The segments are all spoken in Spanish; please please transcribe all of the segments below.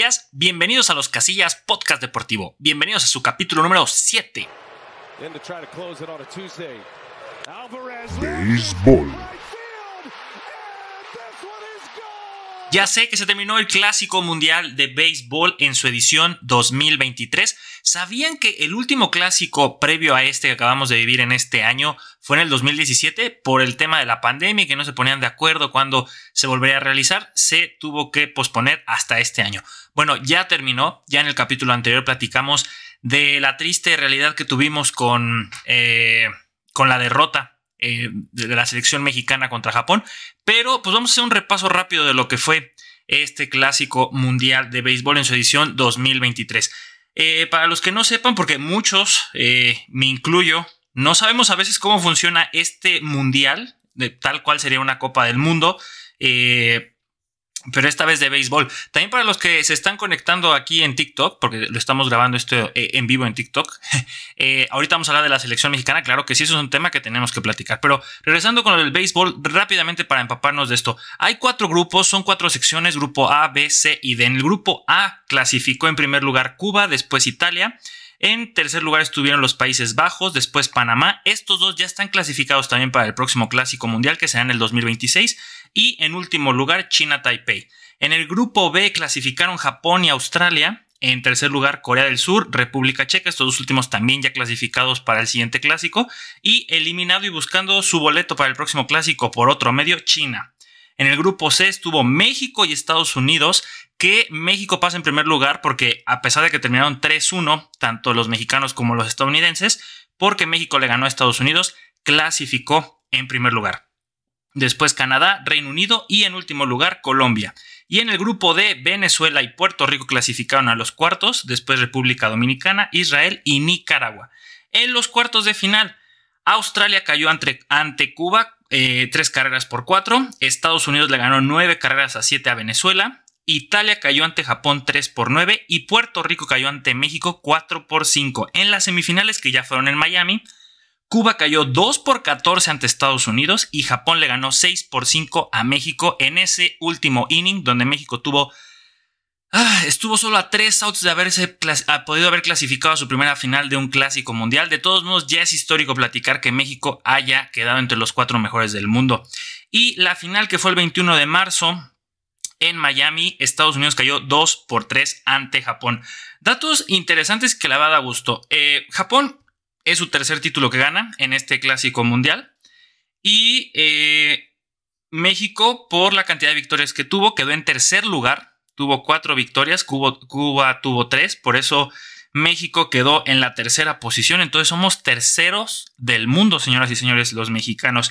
Casillas. Bienvenidos a los Casillas Podcast Deportivo. Bienvenidos a su capítulo número 7. Béisbol. Ya sé que se terminó el Clásico Mundial de Béisbol en su edición 2023. ¿Sabían que el último clásico previo a este que acabamos de vivir en este año fue en el 2017 por el tema de la pandemia y que no se ponían de acuerdo cuando se volvería a realizar? Se tuvo que posponer hasta este año. Bueno, ya terminó. Ya en el capítulo anterior platicamos de la triste realidad que tuvimos con, eh, con la derrota eh, de la selección mexicana contra Japón. Pero pues vamos a hacer un repaso rápido de lo que fue este clásico mundial de béisbol en su edición 2023. Eh, para los que no sepan, porque muchos, eh, me incluyo, no sabemos a veces cómo funciona este mundial, de tal cual sería una Copa del Mundo pero esta vez de béisbol. También para los que se están conectando aquí en TikTok, porque lo estamos grabando esto eh, en vivo en TikTok, eh, ahorita vamos a hablar de la selección mexicana, claro que sí, eso es un tema que tenemos que platicar, pero regresando con el béisbol rápidamente para empaparnos de esto, hay cuatro grupos, son cuatro secciones, grupo A, B, C y D. En el grupo A clasificó en primer lugar Cuba, después Italia, en tercer lugar estuvieron los Países Bajos, después Panamá. Estos dos ya están clasificados también para el próximo Clásico Mundial que será en el 2026. Y en último lugar, China Taipei. En el grupo B clasificaron Japón y Australia. En tercer lugar, Corea del Sur, República Checa, estos dos últimos también ya clasificados para el siguiente clásico. Y eliminado y buscando su boleto para el próximo clásico por otro medio, China. En el grupo C estuvo México y Estados Unidos, que México pasa en primer lugar porque a pesar de que terminaron 3-1, tanto los mexicanos como los estadounidenses, porque México le ganó a Estados Unidos, clasificó en primer lugar. Después Canadá, Reino Unido y en último lugar Colombia. Y en el grupo D, Venezuela y Puerto Rico clasificaron a los cuartos, después República Dominicana, Israel y Nicaragua. En los cuartos de final, Australia cayó ante, ante Cuba eh, tres carreras por cuatro. Estados Unidos le ganó nueve carreras a siete a Venezuela. Italia cayó ante Japón 3 por 9 y Puerto Rico cayó ante México 4 por 5. En las semifinales que ya fueron en Miami, Cuba cayó 2 por 14 ante Estados Unidos y Japón le ganó 6 por 5 a México en ese último inning donde México tuvo Ah, estuvo solo a tres outs de haberse podido haber clasificado a su primera final de un clásico mundial. De todos modos, ya es histórico platicar que México haya quedado entre los cuatro mejores del mundo. Y la final que fue el 21 de marzo en Miami, Estados Unidos cayó 2 por 3 ante Japón. Datos interesantes que le va a dar gusto. Eh, Japón es su tercer título que gana en este clásico mundial. Y eh, México, por la cantidad de victorias que tuvo, quedó en tercer lugar tuvo cuatro victorias, Cuba, tuvo tres, por eso México quedó en la tercera posición, entonces somos terceros del mundo, señoras y señores, los mexicanos.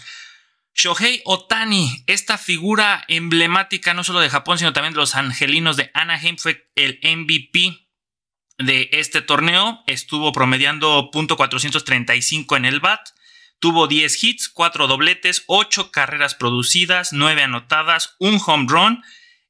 Shohei Otani, esta figura emblemática no solo de Japón, sino también de los angelinos de Anaheim, fue el MVP de este torneo. Estuvo promediando .435 en el BAT. Tuvo 10 hits, 4 dobletes, 8 carreras producidas, 9 anotadas, un home run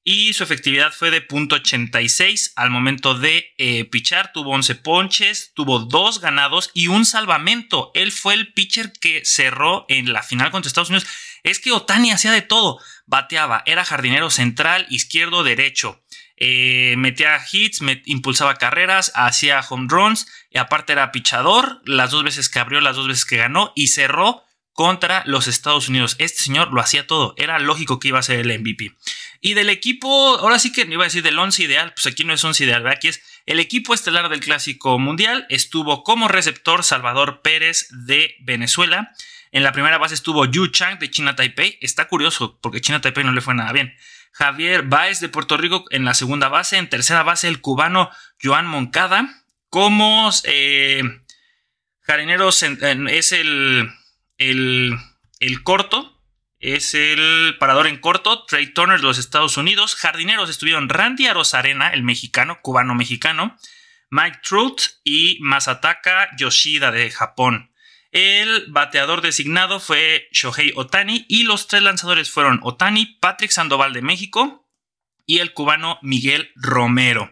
y su efectividad fue de .86 al momento de eh, pichar. Tuvo 11 ponches, tuvo 2 ganados y un salvamento. Él fue el pitcher que cerró en la final contra Estados Unidos. Es que Otani hacía de todo. Bateaba, era jardinero central, izquierdo, derecho. Eh, metía hits, impulsaba carreras, hacía home runs y aparte era pichador. Las dos veces que abrió, las dos veces que ganó y cerró contra los Estados Unidos. Este señor lo hacía todo. Era lógico que iba a ser el MVP. Y del equipo, ahora sí que no iba a decir del 11 ideal, pues aquí no es 11 ideal, Aquí es el equipo estelar del Clásico Mundial. Estuvo como receptor Salvador Pérez de Venezuela. En la primera base estuvo Yu Chang de China Taipei. Está curioso porque China Taipei no le fue nada bien. Javier Baez de Puerto Rico en la segunda base. En tercera base el cubano Joan Moncada. Como eh, jarinero es el, el, el corto es el parador en corto, Trey Turner de los Estados Unidos. Jardineros estuvieron Randy Arozarena, el mexicano, cubano-mexicano, Mike Trout y Masataka Yoshida de Japón. El bateador designado fue Shohei Otani y los tres lanzadores fueron Otani, Patrick Sandoval de México y el cubano Miguel Romero.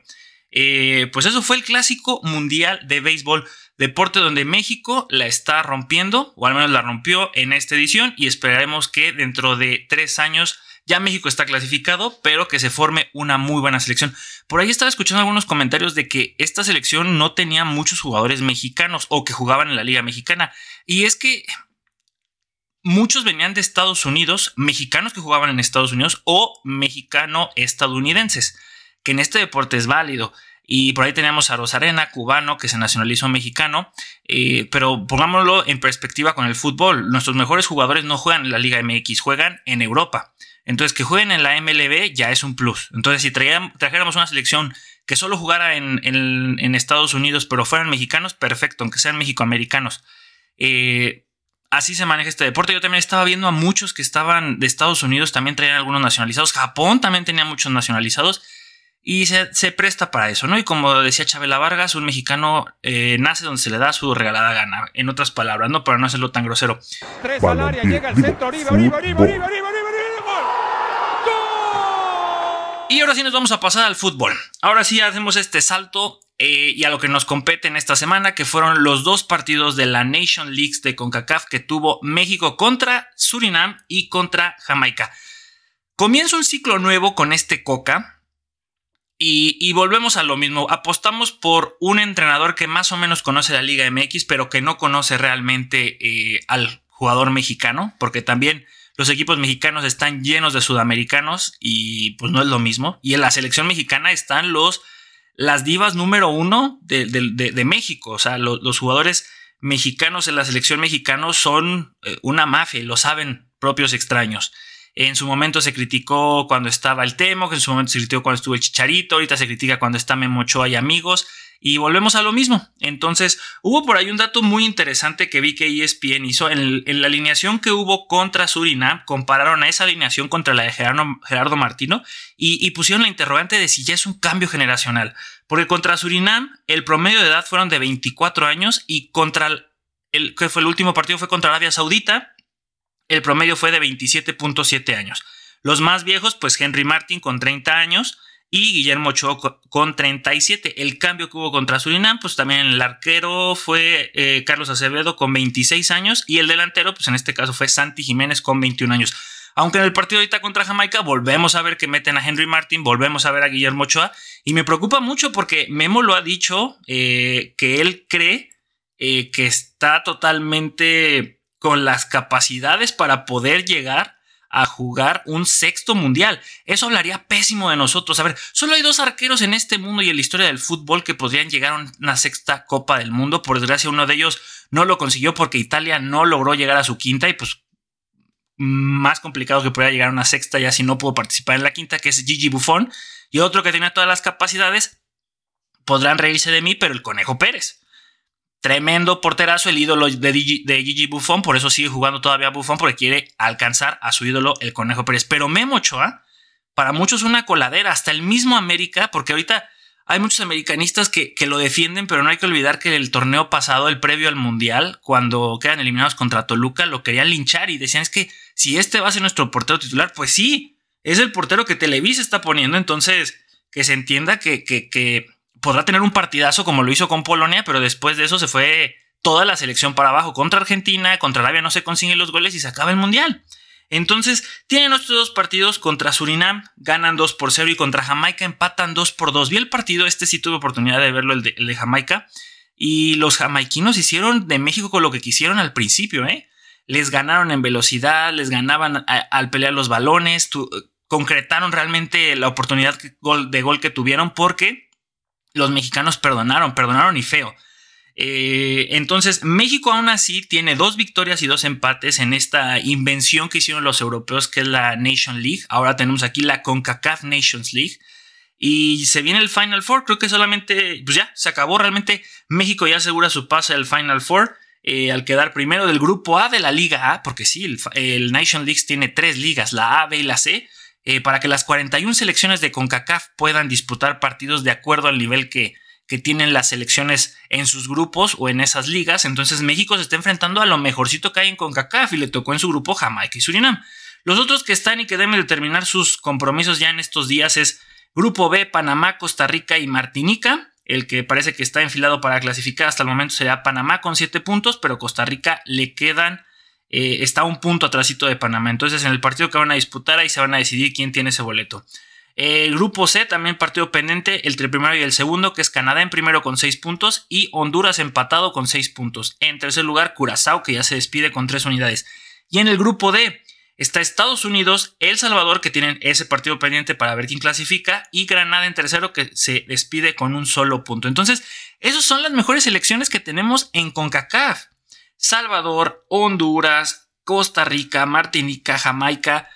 Eh, pues eso fue el clásico mundial de béisbol deporte donde México la está rompiendo, o al menos la rompió en esta edición, y esperaremos que dentro de tres años Ya México está clasificado, pero que se forme una muy buena selección. Por ahí estaba escuchando algunos comentarios de que esta selección no tenía muchos jugadores mexicanos o que jugaban en la Liga Mexicana. Y es que muchos venían de Estados Unidos, mexicanos que jugaban en Estados Unidos o mexicano-estadounidenses, que en este deporte es válido. Y por ahí teníamos a Rosarena, cubano, que se nacionalizó mexicano. Eh, pero pongámoslo en perspectiva con el fútbol. Nuestros mejores jugadores no juegan en la Liga MX, juegan en Europa. Entonces, que jueguen en la MLB ya es un plus. Entonces, si trajéramos una selección que solo jugara en, Estados Unidos, pero fueran mexicanos, perfecto, aunque sean mexicoamericanos. Eh, así se maneja este deporte. Yo también estaba viendo a muchos que estaban de Estados Unidos, también traían algunos nacionalizados. Japón también tenía muchos nacionalizados. Y se, presta para eso, ¿no? Y como decía Chabela Vargas, un mexicano eh, nace donde se le da su regalada gana. En otras palabras, ¿no? Para no hacerlo tan grosero. Tres al área, llega el centro, Oribe, Oribe, Oribe, Oribe, Oribe, Y ahora sí nos vamos a pasar al fútbol. Ahora sí hacemos este salto eh, y a lo que nos compete en esta semana, que fueron los dos partidos de la Nation Leagues de CONCACAF que tuvo México contra Surinam y contra Jamaica. Comienza un ciclo nuevo con este Coca. Y, volvemos a lo mismo. Apostamos por un entrenador que más o menos conoce la Liga MX, pero que no conoce realmente eh, al jugador mexicano, porque también los equipos mexicanos están llenos de sudamericanos y pues no es lo mismo. Y en la selección mexicana están los, las divas número uno de, México. O sea, los jugadores mexicanos en la selección mexicana son eh, una mafia lo saben propios extraños. En su momento se criticó cuando estaba el Temo, en su momento se criticó cuando estuvo el Chicharito, ahorita se critica cuando está Memo Ochoa y amigos. Y volvemos a lo mismo. Entonces, hubo por ahí un dato muy interesante que vi que ESPN hizo. En, la alineación que hubo contra Surinam, compararon a esa alineación contra la de Gerardo, Martino y, pusieron la interrogante de si ya es un cambio generacional. Porque contra Surinam, el promedio de edad fueron de 24 años y contra el, que fue el último partido fue contra Arabia Saudita, el promedio fue de 27.7 años. Los más viejos, pues Henry Martin con 30 años y Guillermo Ochoa con 37. El cambio que hubo contra Surinam, pues también el arquero fue eh, Carlos Acevedo con 26 años y el delantero, pues en este caso fue Santi Jiménez con 21 años. Aunque en el partido ahorita contra Jamaica volvemos a ver que meten a Henry Martin, volvemos a ver a Guillermo Ochoa y me preocupa mucho porque Memo lo ha dicho eh, que él cree eh, que está totalmente con las capacidades para poder llegar a jugar un sexto mundial. Eso hablaría pésimo de nosotros. A ver, solo hay dos arqueros en este mundo y en la historia del fútbol que podrían llegar a una sexta Copa del Mundo. Por desgracia, uno de ellos no lo consiguió porque Italia no logró llegar a su quinta y pues más complicado que pueda llegar a una sexta ya si no pudo participar en la quinta, que es Gigi Buffon. Y otro que tenía todas las capacidades, podrán reírse de mí, pero el Conejo Pérez. Tremendo porterazo, el ídolo de, Gigi, Buffon, por eso sigue jugando todavía Buffon, porque quiere alcanzar a su ídolo, el Conejo Pérez. Pero Memo Ochoa, para muchos una coladera, hasta el mismo América, porque ahorita hay muchos americanistas que, que, lo defienden, pero no hay que olvidar que el torneo pasado, el previo al Mundial, cuando quedan eliminados contra Toluca, lo querían linchar y decían es que si este va a ser nuestro portero titular, pues sí, es el portero que Televisa está poniendo, entonces que se entienda que, que podrá tener un partidazo como lo hizo con Polonia, pero después de eso se fue toda la selección para abajo. Contra Argentina, contra Arabia no se consiguen los goles y se acaba el Mundial. Entonces, tienen estos dos partidos contra Surinam, ganan 2 por 0 y contra Jamaica empatan 2 por 2. Vi el partido, este sí tuve oportunidad de verlo, el de, Jamaica. Y los jamaiquinos hicieron de México con lo que quisieron al principio, ¿eh? Les ganaron en velocidad, les ganaban al pelear los balones, concretaron realmente la oportunidad de gol que tuvieron porque los mexicanos perdonaron, perdonaron y feo. Eh, entonces, México aún así tiene dos victorias y dos empates en esta invención que hicieron los europeos, que es la Nation League. Ahora tenemos aquí la CONCACAF Nations League. Y se viene el Final Four. Creo que solamente, pues ya, se acabó. Realmente México ya asegura su pase al Final Four. Eh, al quedar primero del grupo A de la Liga A, porque sí, el, el Nation League tiene tres ligas, la A, B y la C. Eh, para que las 41 selecciones de CONCACAF puedan disputar partidos de acuerdo al nivel que, que tienen las selecciones en sus grupos o en esas ligas. Entonces México se está enfrentando a lo mejorcito que hay en CONCACAF y le tocó en su grupo Jamaica y Surinam. Los otros que están y que deben determinar sus compromisos ya en estos días es Grupo B, Panamá, Costa Rica y Martinica. El que parece que está enfilado para clasificar hasta el momento será Panamá con 7 puntos, pero Costa Rica le quedan eh, está un punto atrásito de Panamá. Entonces, en el partido que van a disputar, ahí se van a decidir quién tiene ese boleto. El grupo C, también partido pendiente entre el primero y el segundo, que es Canadá en primero con 6 puntos y Honduras empatado con 6 puntos. En tercer lugar, Curazao, que ya se despide con 3 unidades. Y en el grupo D está Estados Unidos, El Salvador, que tienen ese partido pendiente para ver quién clasifica, y Granada en tercero, que se despide con un solo punto. Entonces, esas son las mejores selecciones que tenemos en CONCACAF. Salvador, Honduras, Costa Rica, Martinica, Jamaica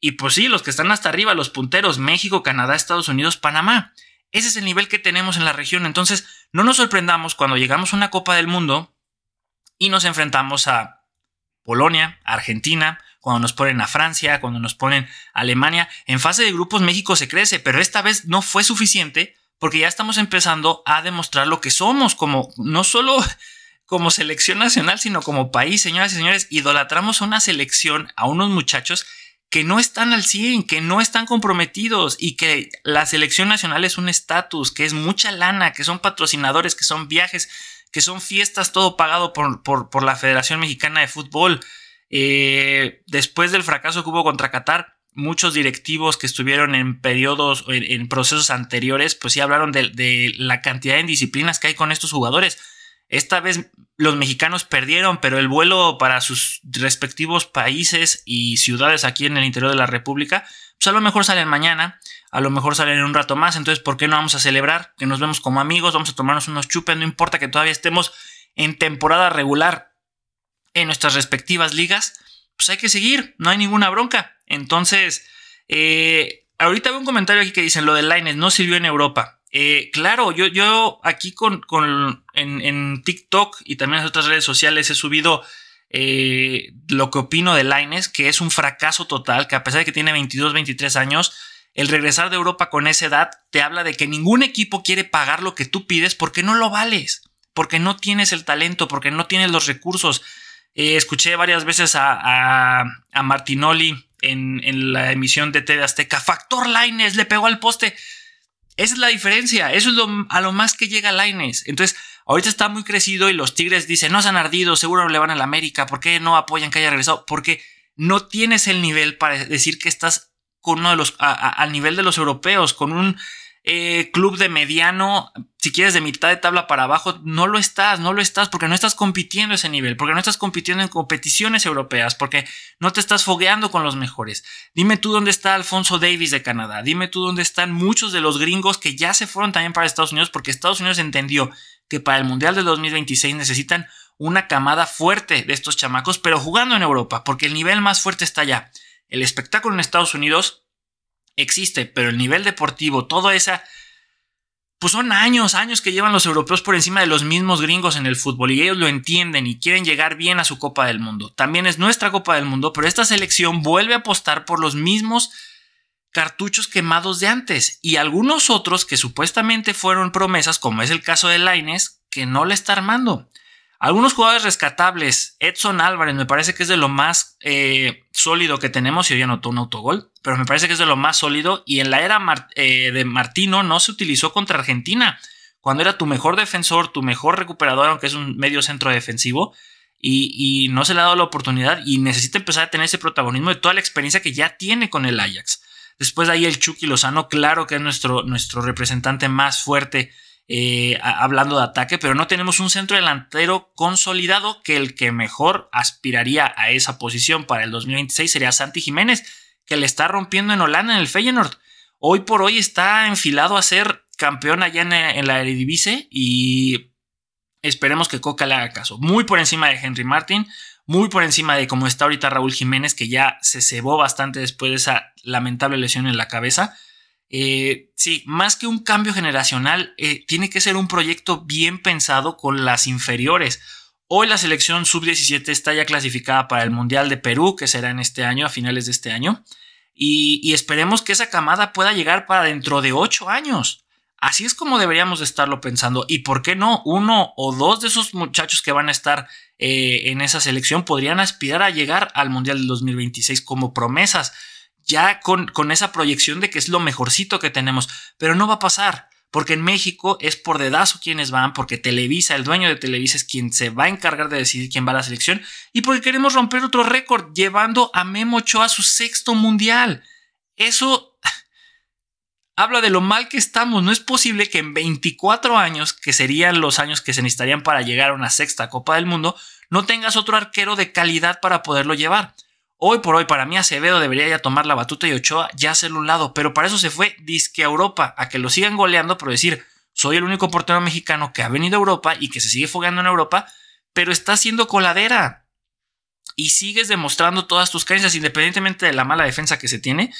y pues sí, los que están hasta arriba, los punteros, México, Canadá, Estados Unidos, Panamá. Ese es el nivel que tenemos en la región. Entonces, no nos sorprendamos cuando llegamos a una Copa del Mundo y nos enfrentamos a Polonia, Argentina, cuando nos ponen a Francia, cuando nos ponen a Alemania. En fase de grupos México se crece, pero esta vez no fue suficiente porque ya estamos empezando a demostrar lo que somos como no solo como selección nacional, sino como país, señoras y señores, idolatramos una selección, a unos muchachos que no están al 100, que no están comprometidos y que la selección nacional es un estatus, que es mucha lana, que son patrocinadores, que son viajes, que son fiestas, todo pagado por, por, la Federación Mexicana de Fútbol. Eh, después del fracaso que hubo contra Qatar, muchos directivos que estuvieron en periodos, en, en procesos anteriores, pues sí hablaron de, de la cantidad de indisciplinas que hay con estos jugadores esta vez los mexicanos perdieron, pero el vuelo para sus respectivos países y ciudades aquí en el interior de la República, pues a lo mejor salen mañana, a lo mejor salen en un rato más, entonces ¿por qué no vamos a celebrar? Que nos vemos como amigos, vamos a tomarnos unos chupes, no importa que todavía estemos en temporada regular en nuestras respectivas ligas, pues hay que seguir, no hay ninguna bronca. Entonces, eh, ahorita veo un comentario aquí que dicen lo de Lines no sirvió en Europa. Eh, claro, yo, yo aquí con, en, TikTok y también en otras redes sociales he subido eh, lo que opino de Laines, que es un fracaso total, que a pesar de que tiene 22, 23 años, el regresar de Europa con esa edad te habla de que ningún equipo quiere pagar lo que tú pides porque no lo vales, porque no tienes el talento, porque no tienes los recursos. Eh, escuché varias veces a, a, Martinoli en, en, la emisión de TV Azteca, Factor Laines le pegó al poste. Esa es la diferencia. Eso es a lo más que llega Laines. Entonces, ahorita está muy crecido y los Tigres dicen, no se han ardido, seguro le van a la América. ¿Por qué no apoyan que haya regresado? Porque no tienes el nivel para decir que estás con uno de los, al nivel de los europeos, con un eh, club de mediano, si quieres de mitad de tabla para abajo, no lo estás, no lo estás porque no estás compitiendo ese nivel, porque no estás compitiendo en competiciones europeas, porque no te estás fogueando con los mejores. Dime tú dónde está Alfonso Davis de Canadá, dime tú dónde están muchos de los gringos que ya se fueron también para Estados Unidos porque Estados Unidos entendió que para el Mundial de 2026 necesitan una camada fuerte de estos chamacos, pero jugando en Europa, porque el nivel más fuerte está allá. El espectáculo en Estados Unidos existe, pero el nivel deportivo, toda esa... Pues son años, años que llevan los europeos por encima de los mismos gringos en el fútbol y ellos lo entienden y quieren llegar bien a su Copa del Mundo. También es nuestra Copa del Mundo, pero esta selección vuelve a apostar por los mismos cartuchos quemados de antes y algunos otros que supuestamente fueron promesas, como es el caso de Laines, que no le está armando. Algunos jugadores rescatables. Edson Álvarez me parece que es de lo más eh, sólido que tenemos. Y hoy anotó un autogol. Pero me parece que es de lo más sólido. Y en la era eh, de Martino no se utilizó contra Argentina. Cuando era tu mejor defensor, tu mejor recuperador, aunque es un medio centro defensivo. Y, no se le ha dado la oportunidad. Y necesita empezar a tener ese protagonismo de toda la experiencia que ya tiene con el Ajax. Después de ahí el Chucky Lozano, claro que es nuestro, nuestro representante más fuerte eh, hablando de ataque, pero no tenemos un centro delantero consolidado que el que mejor aspiraría a esa posición para el 2026 sería Santi Jiménez, que le está rompiendo en Holanda en el Feyenoord. Hoy por hoy está enfilado a ser campeón allá en, la Eredivisie y esperemos que Coca le haga caso. Muy por encima de Henry Martin, muy por encima de cómo está ahorita Raúl Jiménez, que ya se cebó bastante después de esa lamentable lesión en la cabeza. Eh, sí, más que un cambio generacional, eh, tiene que ser un proyecto bien pensado con las inferiores. Hoy la selección sub-17 está ya clasificada para el Mundial de Perú, que será en este año, a finales de este año. Y, esperemos que esa camada pueda llegar para dentro de ocho años. Así es como deberíamos de estarlo pensando. ¿Y por qué no? Uno o dos de esos muchachos que van a estar eh, en esa selección podrían aspirar a llegar al Mundial del 2026 como promesas ya con, con esa proyección de que es lo mejorcito que tenemos, pero no va a pasar porque en México es por dedazo quienes van, porque Televisa, el dueño de Televisa es quien se va a encargar de decidir quién va a la selección y porque queremos romper otro récord llevando a Memo Ochoa a su sexto mundial. Eso habla de lo mal que estamos. No es posible que en 24 años, que serían los años que se necesitarían para llegar a una sexta Copa del Mundo, no tengas otro arquero de calidad para poderlo llevar. Hoy por hoy, para mí, Acevedo debería ya tomar la batuta y Ochoa ya hacerlo un lado, pero para eso se fue disque a Europa, a que lo sigan goleando, pero decir, soy el único portero mexicano que ha venido a Europa y que se sigue fogueando en Europa, pero está haciendo coladera. Y sigues demostrando todas tus carencias, independientemente de la mala defensa que se tiene,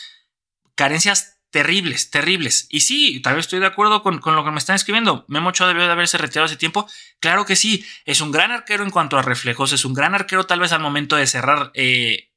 carencias terribles, terribles. Y sí, tal vez estoy de acuerdo con, lo que me están escribiendo. Memo Ochoa debió de haberse retirado hace tiempo. Claro que sí, es un gran arquero en cuanto a reflejos, es un gran arquero tal vez al momento de cerrar eh,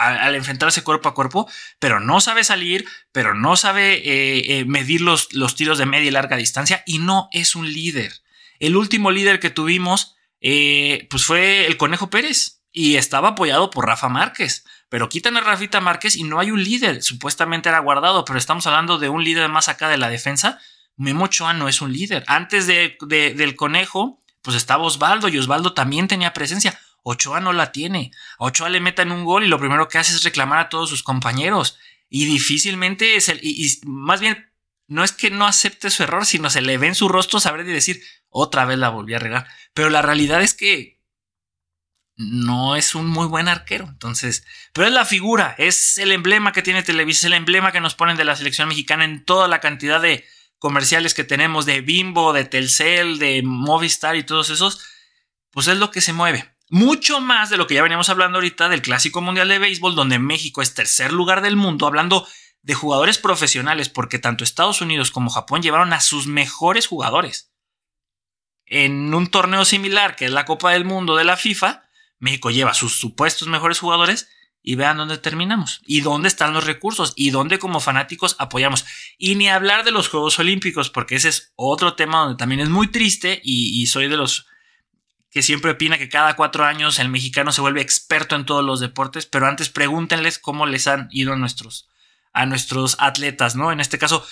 al, enfrentarse cuerpo a cuerpo, pero no sabe salir, pero no sabe eh, eh, medir los, los, tiros de media y larga distancia y no es un líder. El último líder que tuvimos eh, pues fue el Conejo Pérez y estaba apoyado por Rafa Márquez. Pero quitan a Rafita Márquez y no hay un líder. Supuestamente era guardado, pero estamos hablando de un líder más acá de la defensa. Memo Ochoa no es un líder. Antes de, del Conejo, pues estaba Osvaldo y Osvaldo también tenía presencia. Ochoa no la tiene. Ochoa le meten un gol y lo primero que hace es reclamar a todos sus compañeros. Y difícilmente es el. Y, más bien, no es que no acepte su error, sino se le ve en su rostro saber y decir, otra vez la volví a regar. Pero la realidad es que no es un muy buen arquero. Entonces, pero es la figura, es el emblema que tiene Televisa, es el emblema que nos ponen de la selección mexicana en toda la cantidad de comerciales que tenemos de Bimbo, de Telcel, de Movistar y todos esos. Pues es lo que se mueve. Mucho más de lo que ya veníamos hablando ahorita del Clásico Mundial de Béisbol, donde México es tercer lugar del mundo, hablando de jugadores profesionales, porque tanto Estados Unidos como Japón llevaron a sus mejores jugadores. En un torneo similar, que es la Copa del Mundo de la FIFA, México lleva a sus supuestos mejores jugadores y vean dónde terminamos y dónde están los recursos y dónde como fanáticos apoyamos. Y ni hablar de los Juegos Olímpicos, porque ese es otro tema donde también es muy triste y, y soy de los que siempre opina que cada cuatro años el mexicano se vuelve experto en todos los deportes, pero antes pregúntenles cómo les han ido a nuestros, a nuestros atletas, ¿no? En este caso,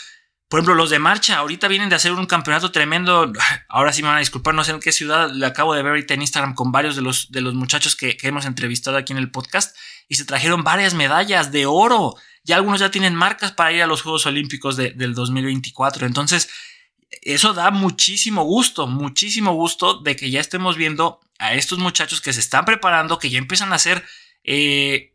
por ejemplo, los de marcha, ahorita vienen de hacer un campeonato tremendo. Ahora sí me van a disculpar, no sé en qué ciudad, le acabo de ver ahorita en Instagram con varios de los, de los muchachos que, que hemos entrevistado aquí en el podcast y se trajeron varias medallas de oro. Ya algunos ya tienen marcas para ir a los Juegos Olímpicos del 2024. Entonces, eso da muchísimo gusto, muchísimo gusto de que ya estemos viendo a estos muchachos que se están preparando, que ya empiezan a ser eh,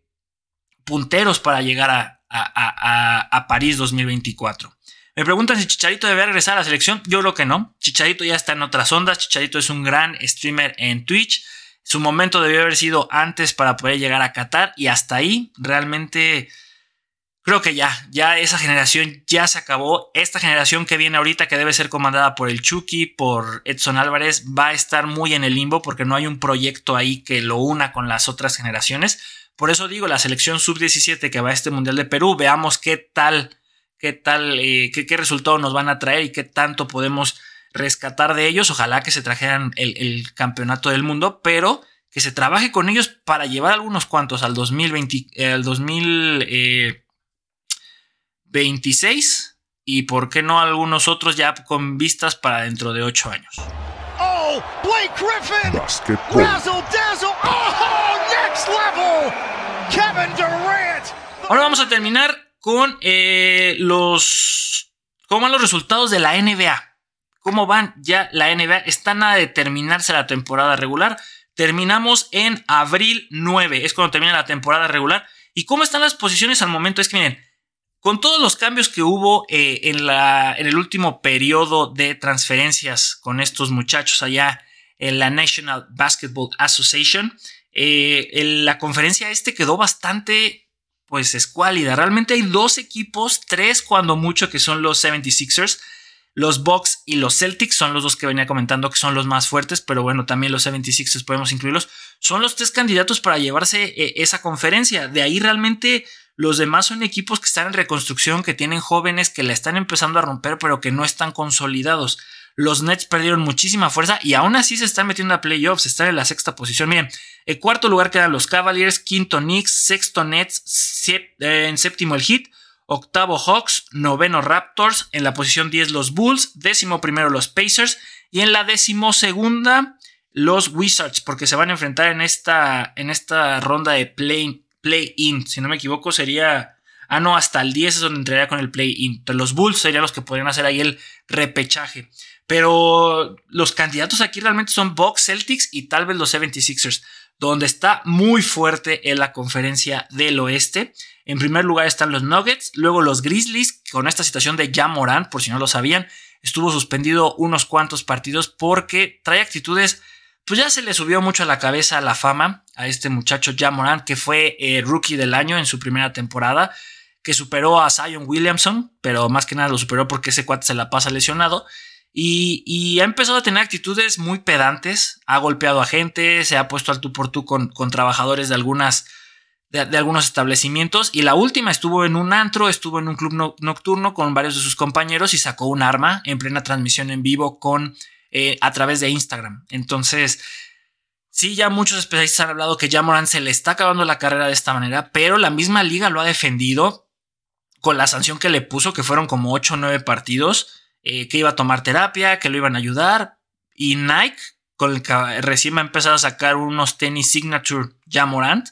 punteros para llegar a, a, París 2024. Me preguntan si Chicharito debe regresar a la selección. Yo creo que no. Chicharito ya está en otras ondas. Chicharito es un gran streamer en Twitch. Su momento debió haber sido antes para poder llegar a Qatar y hasta ahí realmente creo que ya, ya esa generación ya se acabó. Esta generación que viene ahorita, que debe ser comandada por el Chucky, por Edson Álvarez, va a estar muy en el limbo porque no hay un proyecto ahí que lo una con las otras generaciones. Por eso digo, la selección sub-17 que va a este Mundial de Perú, veamos qué tal, qué tal, eh, qué, resultado nos van a traer y qué tanto podemos rescatar de ellos. Ojalá que se trajeran el, campeonato del mundo, pero que se trabaje con ellos para llevar algunos cuantos al 2020, eh, al 2000, 26 y por qué no algunos otros ya con vistas para dentro de 8 años. Oh, Blake Griffin. Razzle dazzle. Oh, next level. Kevin Durant. Ahora vamos a terminar con eh, los cómo van los resultados de la NBA. ¿Cómo van ya la NBA? Está nada de terminarse la temporada regular. Terminamos en abril 9, es cuando termina la temporada regular. ¿Y cómo están las posiciones al momento? Es que miren, con todos los cambios que hubo eh, en, la, en el último periodo de transferencias con estos muchachos allá en la National Basketball Association, eh, la conferencia este quedó bastante pues escuálida. Realmente hay dos equipos, tres cuando mucho, que son los 76ers. Los Bucks y los Celtics son los dos que venía comentando que son los más fuertes, pero bueno, también los 76ers podemos incluirlos. Son los tres candidatos para llevarse eh, esa conferencia. De ahí realmente los demás son equipos que están en reconstrucción, que tienen jóvenes que la están empezando a romper, pero que no están consolidados. Los Nets perdieron muchísima fuerza y aún así se están metiendo a playoffs, están en la sexta posición. Miren, en cuarto lugar quedan los Cavaliers, quinto Knicks, sexto Nets, eh, en séptimo el Heat, octavo Hawks, noveno Raptors, en la posición 10 los Bulls, décimo primero los Pacers y en la décimo segunda los Wizards, porque se van a enfrentar en esta, en esta ronda de play-in. Play si no me equivoco, sería. Ah, no, hasta el 10 es donde entraría con el play-in. Los Bulls serían los que podrían hacer ahí el repechaje. Pero los candidatos aquí realmente son Bucks, Celtics y tal vez los 76ers, donde está muy fuerte en la conferencia del oeste. En primer lugar están los Nuggets, luego los Grizzlies, con esta situación de Jamorant, por si no lo sabían, estuvo suspendido unos cuantos partidos porque trae actitudes pues ya se le subió mucho a la cabeza la fama a este muchacho Jamorant, que fue eh, rookie del año en su primera temporada, que superó a Zion Williamson, pero más que nada lo superó porque ese cuate se la pasa lesionado. Y, ha empezado a tener actitudes muy pedantes, ha golpeado a gente, se ha puesto al tú por tú con, con trabajadores de algunas de, algunos establecimientos. Y la última estuvo en un antro, estuvo en un club nocturno con varios de sus compañeros y sacó un arma en plena transmisión en vivo con eh, a través de Instagram. Entonces, sí, ya muchos especialistas han hablado que ya Morán se le está acabando la carrera de esta manera, pero la misma liga lo ha defendido con la sanción que le puso, que fueron como 8 o 9 partidos, eh, que iba a tomar terapia, que lo iban a ayudar. Y Nike, con el que recién ha empezado a sacar unos tenis Signature Jamorant,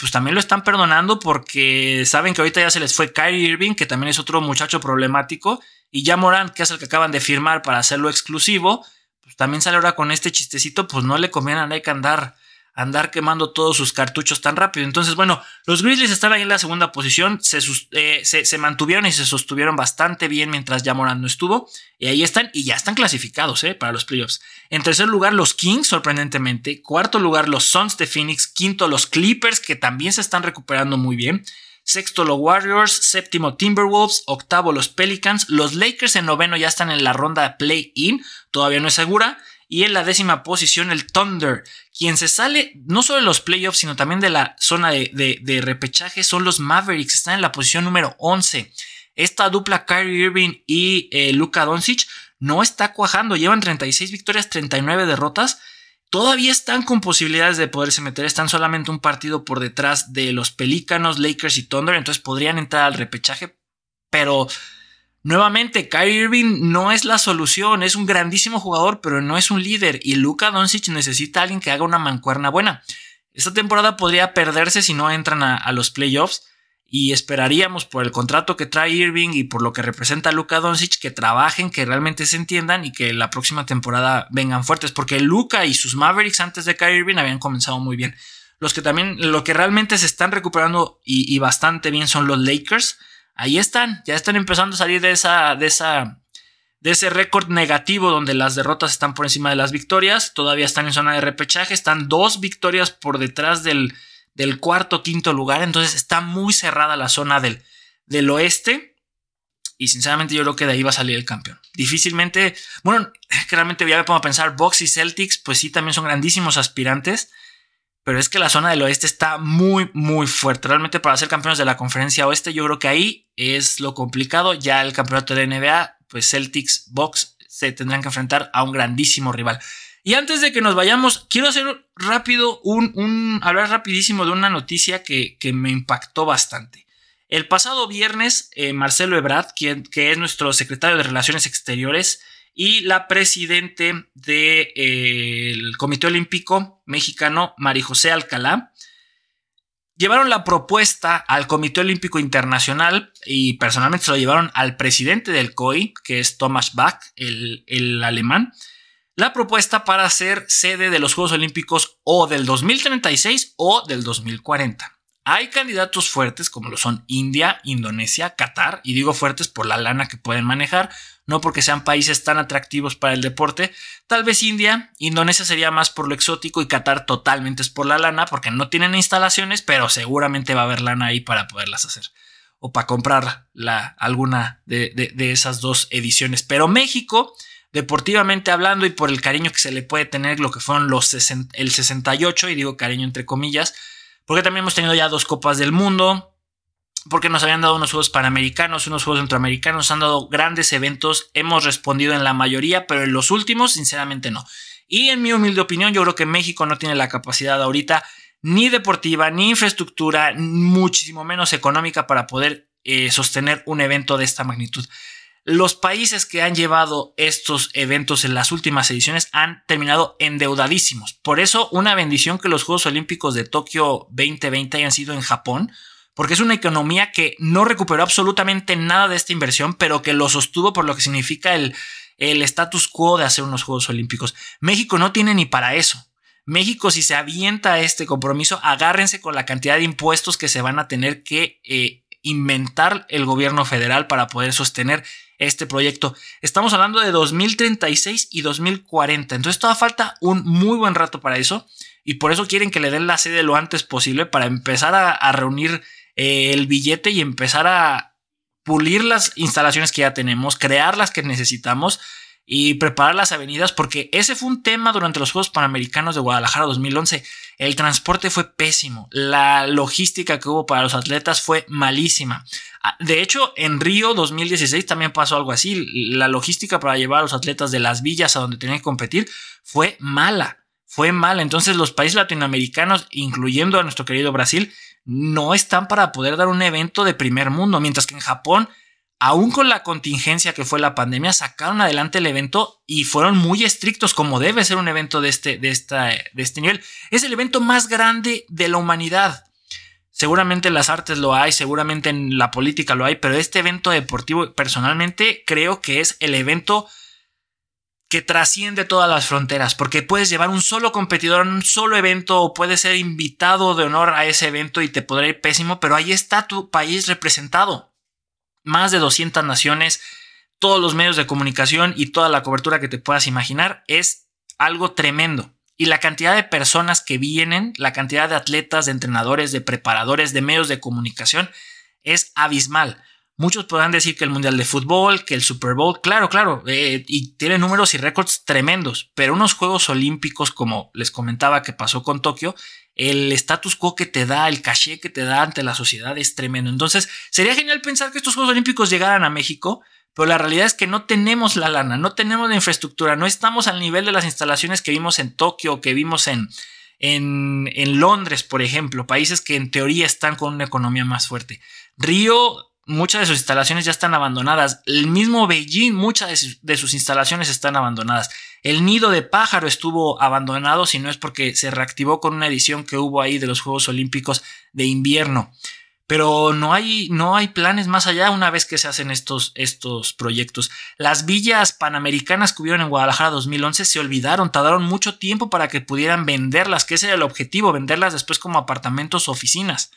pues también lo están perdonando porque saben que ahorita ya se les fue Kyrie Irving, que también es otro muchacho problemático, y ya Morán, que es el que acaban de firmar para hacerlo exclusivo, pues también sale ahora con este chistecito, pues no le conviene a Nike andar, andar quemando todos sus cartuchos tan rápido. Entonces, bueno, los Grizzlies están ahí en la segunda posición, se, eh, se, mantuvieron y se sostuvieron bastante bien mientras ya Morán no estuvo, y ahí están, y ya están clasificados eh, para los playoffs. En tercer lugar, los Kings, sorprendentemente. Cuarto lugar, los Suns de Phoenix. Quinto, los Clippers, que también se están recuperando muy bien. Sexto los Warriors, séptimo Timberwolves, octavo los Pelicans, los Lakers en noveno ya están en la ronda de play-in, todavía no es segura, y en la décima posición el Thunder, quien se sale no solo de los playoffs, sino también de la zona de, repechaje son los Mavericks, están en la posición número 11. Esta dupla Kyrie Irving y eh, Luka Doncic no está cuajando, llevan 36 victorias, 39 derrotas todavía están con posibilidades de poderse meter. Están solamente un partido por detrás de los Pelícanos, Lakers y Thunder. Entonces podrían entrar al repechaje. Pero nuevamente, Kyrie Irving no es la solución. Es un grandísimo jugador, pero no es un líder. Y Luka Doncic necesita a alguien que haga una mancuerna buena. Esta temporada podría perderse si no entran a los playoffs y esperaríamos por el contrato que trae Irving y por lo que representa Luka Doncic que trabajen, que realmente se entiendan y que la próxima temporada vengan fuertes, porque Luka y sus Mavericks antes de Kyrie Irving habían comenzado muy bien. Los que también, lo que realmente se están recuperando y, bastante bien son los Lakers. Ahí están, ya están empezando a salir de esa, de esa, de ese récord negativo donde las derrotas están por encima de las victorias. Todavía están en zona de repechaje, están dos victorias por detrás del, del cuarto quinto lugar. Entonces está muy cerrada la zona del, del oeste. Y sinceramente yo creo que de ahí va a salir el campeón. Difícilmente, bueno, realmente ya me pongo a pensar, Box y Celtics, pues sí, también son grandísimos aspirantes. Pero es que la zona del oeste está muy, muy fuerte. Realmente para ser campeones de la conferencia oeste, yo creo que ahí es lo complicado. Ya el campeonato de la NBA, pues Celtics, Box se tendrán que enfrentar a un grandísimo rival. Y antes de que nos vayamos, quiero hacer rápido un, hablar rapidísimo de una noticia que, me impactó bastante. El pasado viernes, eh, Marcelo Ebrard, quien, que es nuestro secretario de Relaciones Exteriores y la presidente del eh, Comité Olímpico Mexicano, María José Alcalá, llevaron la propuesta al Comité Olímpico Internacional y personalmente se lo llevaron al presidente del COI, que es Thomas Bach, el, el alemán, la propuesta para ser sede de los Juegos Olímpicos o del 2036 o del 2040. Hay candidatos fuertes como lo son India, Indonesia, Qatar, y digo fuertes por la lana que pueden manejar, no porque sean países tan atractivos para el deporte. Tal vez India, Indonesia sería más por lo exótico y Qatar totalmente es por la lana porque no tienen instalaciones, pero seguramente va a haber lana ahí para poderlas hacer o para comprar la, alguna de, de esas dos ediciones. Pero México deportivamente hablando y por el cariño que se le puede tener lo que fueron los el 68, y digo cariño entre comillas, porque también hemos tenido ya dos copas del mundo, porque nos habían dado unos juegos panamericanos, unos juegos centroamericanos, nos han dado grandes eventos, hemos respondido en la mayoría, pero en los últimos sinceramente no. Y en mi humilde opinión yo creo que México no tiene la capacidad ahorita ni deportiva, ni infraestructura, muchísimo menos económica para poder eh, sostener un evento de esta magnitud. Los países que han llevado estos eventos en las últimas ediciones han terminado endeudadísimos. Por eso, una bendición que los Juegos Olímpicos de Tokio 2020 hayan sido en Japón, porque es una economía que no recuperó absolutamente nada de esta inversión, pero que lo sostuvo por lo que significa el, el status quo de hacer unos Juegos Olímpicos. México no tiene ni para eso. México, si se avienta a este compromiso, agárrense con la cantidad de impuestos que se van a tener que eh, inventar el gobierno federal para poder sostener este proyecto. Estamos hablando de 2036 y 2040. Entonces todavía falta un muy buen rato para eso. Y por eso quieren que le den la sede lo antes posible para empezar a, reunir eh, el billete y empezar a pulir las instalaciones que ya tenemos, crear las que necesitamos y preparar las avenidas, porque ese fue un tema durante los Juegos Panamericanos de Guadalajara 2011. El transporte fue pésimo, la logística que hubo para los atletas fue malísima. Ah, de hecho, en Río 2016 también pasó algo así. La logística para llevar a los atletas de las villas a donde tenían que competir fue mala, fue mala. Entonces los países latinoamericanos, incluyendo a nuestro querido Brasil, no están para poder dar un evento de primer mundo, mientras que en Japón aún con la contingencia que fue la pandemia, sacaron adelante el evento y fueron muy estrictos, como debe ser un evento de este, de esta, de este nivel. Es el evento más grande de la humanidad. Seguramente en las artes lo hay, seguramente en la política lo hay, pero este evento deportivo personalmente creo que es el evento que trasciende todas las fronteras, porque puedes llevar un solo competidor en un solo evento o puedes ser invitado de honor a ese evento y te podrá ir pésimo, pero ahí está tu país representado más de 200 naciones, todos los medios de comunicación y toda la cobertura que te puedas imaginar es algo tremendo. Y la cantidad de personas que vienen, la cantidad de atletas, de entrenadores, de preparadores, de medios de comunicación es abismal. Muchos podrán decir que el Mundial de Fútbol, que el Super Bowl, claro, claro, eh, y tiene números y récords tremendos, pero unos Juegos Olímpicos, como les comentaba que pasó con Tokio, el status quo que te da, el caché que te da ante la sociedad es tremendo. Entonces, sería genial pensar que estos Juegos Olímpicos llegaran a México, pero la realidad es que no tenemos la lana, no tenemos la infraestructura, no estamos al nivel de las instalaciones que vimos en Tokio, que vimos en, en, en Londres, por ejemplo, países que en teoría están con una economía más fuerte. Río muchas de sus instalaciones ya están abandonadas. El mismo Beijing, muchas de sus, instalaciones están abandonadas. El nido de pájaro estuvo abandonado, si no es porque se reactivó con una edición que hubo ahí de los Juegos Olímpicos de invierno. Pero no hay, no hay planes más allá una vez que se hacen estos, estos proyectos. Las villas panamericanas que hubieron en Guadalajara 2011 se olvidaron, tardaron mucho tiempo para que pudieran venderlas, que ese era el objetivo, venderlas después como apartamentos o oficinas.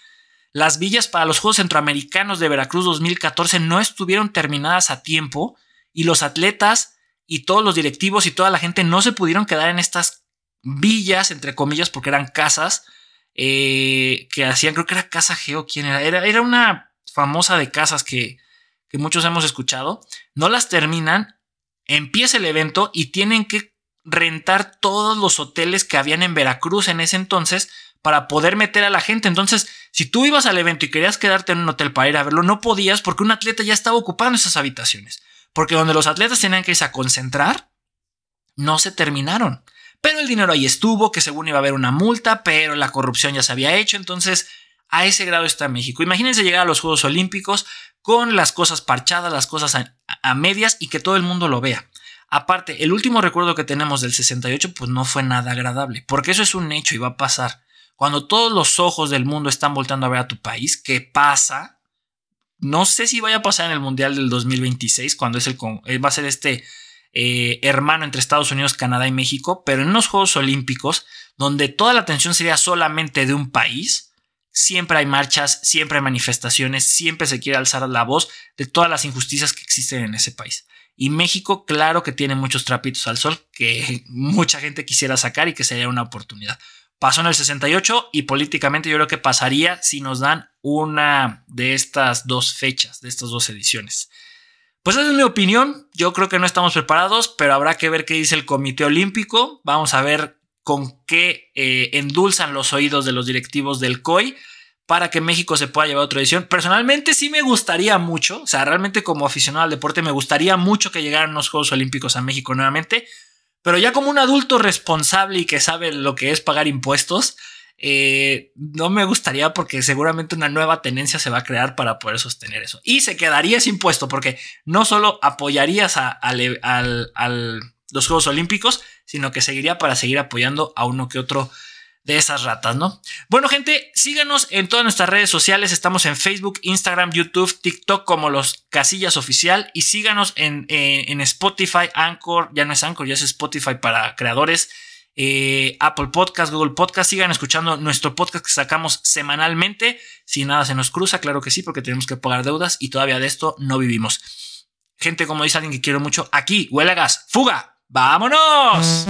Las villas para los Juegos Centroamericanos de Veracruz 2014 no estuvieron terminadas a tiempo y los atletas y todos los directivos y toda la gente no se pudieron quedar en estas villas, entre comillas, porque eran casas eh, que hacían, creo que era Casa Geo, ¿quién era? Era, era una famosa de casas que, que muchos hemos escuchado. No las terminan, empieza el evento y tienen que rentar todos los hoteles que habían en Veracruz en ese entonces para poder meter a la gente. Entonces, si tú ibas al evento y querías quedarte en un hotel para ir a verlo, no podías porque un atleta ya estaba ocupando esas habitaciones. Porque donde los atletas tenían que irse a concentrar, no se terminaron. Pero el dinero ahí estuvo, que según iba a haber una multa, pero la corrupción ya se había hecho. Entonces, a ese grado está México. Imagínense llegar a los Juegos Olímpicos con las cosas parchadas, las cosas a, a medias y que todo el mundo lo vea. Aparte, el último recuerdo que tenemos del 68 pues no fue nada agradable, porque eso es un hecho y va a pasar. Cuando todos los ojos del mundo están voltando a ver a tu país, ¿qué pasa? No sé si vaya a pasar en el Mundial del 2026, cuando es el, eh, va a ser este eh, hermano entre Estados Unidos, Canadá y México, pero en los Juegos Olímpicos, donde toda la atención sería solamente de un país, siempre hay marchas, siempre hay manifestaciones, siempre se quiere alzar la voz de todas las injusticias que existen en ese país. Y México, claro que tiene muchos trapitos al sol que mucha gente quisiera sacar y que sería una oportunidad. Pasó en el 68 y políticamente yo creo que pasaría si nos dan una de estas dos fechas, de estas dos ediciones. Pues esa es mi opinión. Yo creo que no estamos preparados, pero habrá que ver qué dice el Comité Olímpico. Vamos a ver con qué eh, endulzan los oídos de los directivos del COI para que México se pueda llevar otra edición. Personalmente sí me gustaría mucho, o sea, realmente como aficionado al deporte me gustaría mucho que llegaran los Juegos Olímpicos a México nuevamente, pero ya como un adulto responsable y que sabe lo que es pagar impuestos, eh, no me gustaría porque seguramente una nueva tenencia se va a crear para poder sostener eso. Y se quedaría ese impuesto porque no solo apoyarías a, los Juegos Olímpicos, sino que seguiría para seguir apoyando a uno que otro de esas ratas, ¿no? Bueno, gente, síganos en todas nuestras redes sociales. Estamos en Facebook, Instagram, YouTube, TikTok como los Casillas Oficial. Y síganos en, en Spotify, Anchor, ya no es Anchor, ya es Spotify para creadores. Eh, Apple Podcast, Google Podcast. Sigan escuchando nuestro podcast que sacamos semanalmente. Si nada se nos cruza, claro que sí, porque tenemos que pagar deudas y todavía de esto no vivimos. Gente, como dice alguien que quiero mucho, aquí huele gas. ¡Fuga! ¡Vámonos!